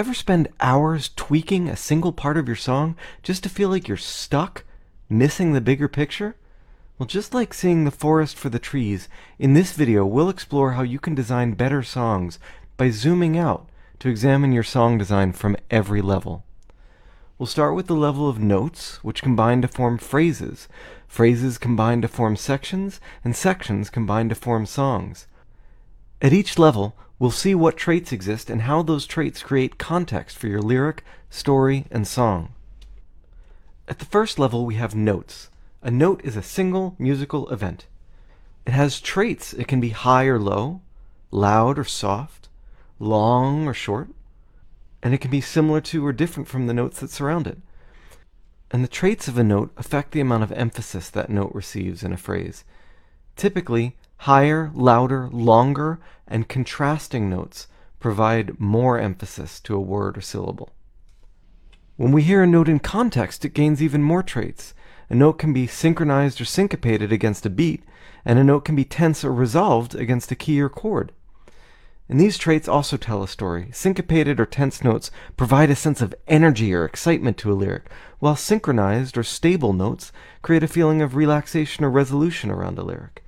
Ever spend hours tweaking a single part of your song just to feel like you're stuck, missing the bigger picture? Well, just like seeing the forest for the trees, in this video we'll explore how you can design better songs by zooming out to examine your song design from every level. We'll start with the level of notes, which combine to form phrases. Phrases combine to form sections, and sections combine to form songs. At each level, we'll see what traits exist and how those traits create context for your lyric, story, and song. At the first level, we have notes. A note is a single musical event. It has traits. It can be high or low, loud or soft, long or short, and it can be similar to or different from the notes that surround it. And the traits of a note affect the amount of emphasis that note receives in a phrase. Typically, higher, louder, longer, and contrasting notes provide more emphasis to a word or syllable. When we hear a note in context, it gains even more traits. A note can be synchronized or syncopated against a beat, and a note can be tense or resolved against a key or chord. And these traits also tell a story. Syncopated or tense notes provide a sense of energy or excitement to a lyric, while synchronized or stable notes create a feeling of relaxation or resolution around a lyric.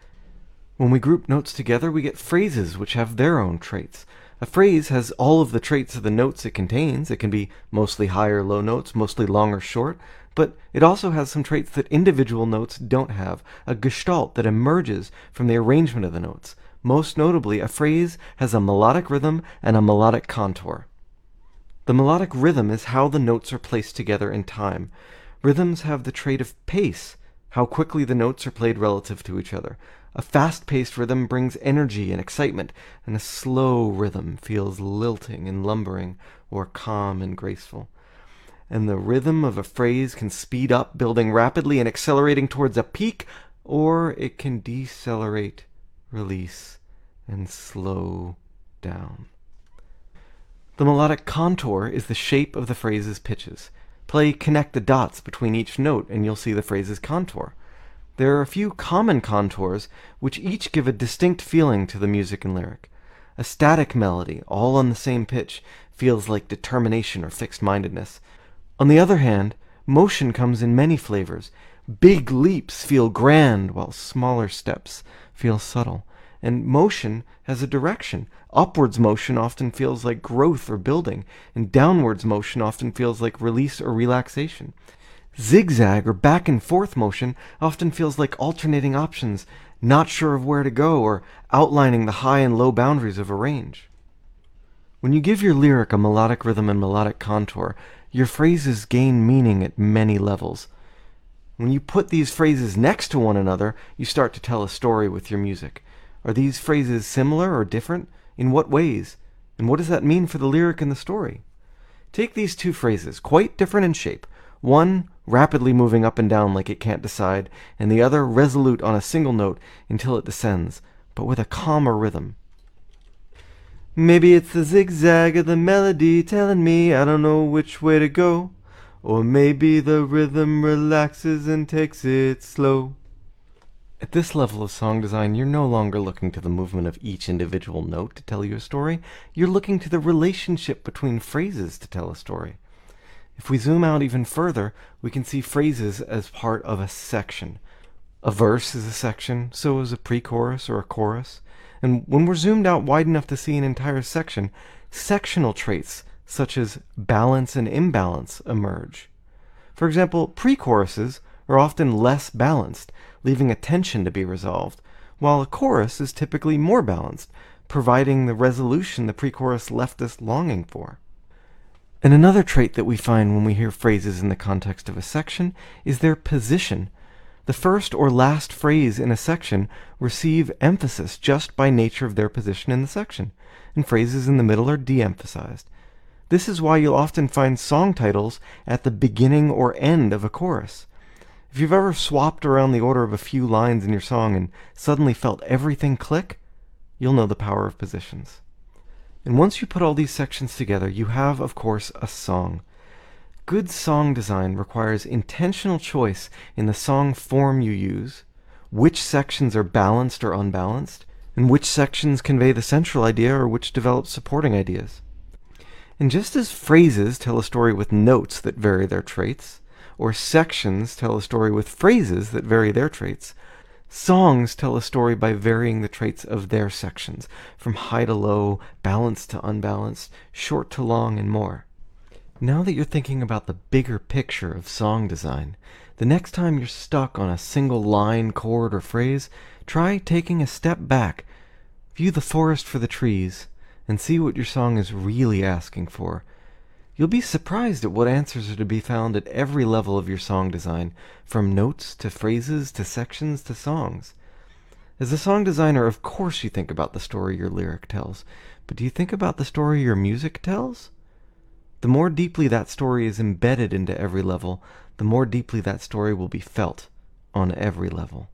When we group notes together, we get phrases which have their own traits. A phrase has all of the traits of the notes it contains. It can be mostly high or low notes, mostly long or short, but it also has some traits that individual notes don't have, a gestalt that emerges from the arrangement of the notes. Most notably, a phrase has a melodic rhythm and a melodic contour. The melodic rhythm is how the notes are placed together in time. Rhythms have the trait of pace, how quickly the notes are played relative to each other. A fast paced rhythm brings energy and excitement, and a slow rhythm feels lilting and lumbering, or calm and graceful and the rhythm of a phrase can speed up, building rapidly and accelerating towards a peak, or it can decelerate, release, and slow down. The melodic contour is the shape of the phrase's pitches. Play connect the dots between each note and you'll see the phrase's contour. There are a few common contours which each give a distinct feeling to the music and lyric. A static melody, all on the same pitch, feels like determination or fixed mindedness. On the other hand, motion comes in many flavors. Big leaps feel grand, while smaller steps feel subtle. And motion has a direction. Upwards motion often feels like growth or building, and downwards motion often feels like release or relaxation. Zigzag or back and forth motion often feels like alternating options, not sure of where to go, or outlining the high and low boundaries of a range. When you give your lyric a melodic rhythm and melodic contour, your phrases gain meaning at many levels. When you put these phrases next to one another, you start to tell a story with your music. Are these phrases similar or different? In what ways? And what does that mean for the lyric and the story? Take these two phrases, quite different in shape. One rapidly moving up and down like it can't decide, and the other resolute on a single note until it descends, but with a calmer rhythm. Maybe it's the zigzag of the melody telling me I don't know which way to go. Or maybe the rhythm relaxes and takes it slow. At this level of song design, you're no longer looking to the movement of each individual note to tell you a story. You're looking to the relationship between phrases to tell a story. If we zoom out even further, we can see phrases as part of a section. A verse is a section, so is a pre-chorus or a chorus. And when we're zoomed out wide enough to see an entire section, sectional traits such as balance and imbalance emerge. For example, pre-choruses are often less balanced, leaving a tension to be resolved, while a chorus is typically more balanced, providing the resolution the pre-chorus left us longing for. And another trait that we find when we hear phrases in the context of a section is their position the first or last phrase in a section receive emphasis just by nature of their position in the section, and phrases in the middle are de-emphasized. This is why you'll often find song titles at the beginning or end of a chorus. If you've ever swapped around the order of a few lines in your song and suddenly felt everything click, you'll know the power of positions. And once you put all these sections together, you have, of course, a song. Good song design requires intentional choice in the song form you use, which sections are balanced or unbalanced, and which sections convey the central idea or which develop supporting ideas. And just as phrases tell a story with notes that vary their traits, or sections tell a story with phrases that vary their traits, songs tell a story by varying the traits of their sections, from high to low, balanced to unbalanced, short to long, and more. Now that you're thinking about the bigger picture of song design, the next time you're stuck on a single line, chord, or phrase, try taking a step back, view the forest for the trees, and see what your song is really asking for. You'll be surprised at what answers are to be found at every level of your song design, from notes to phrases to sections to songs. As a song designer, of course you think about the story your lyric tells, but do you think about the story your music tells? The more deeply that story is embedded into every level, the more deeply that story will be felt on every level.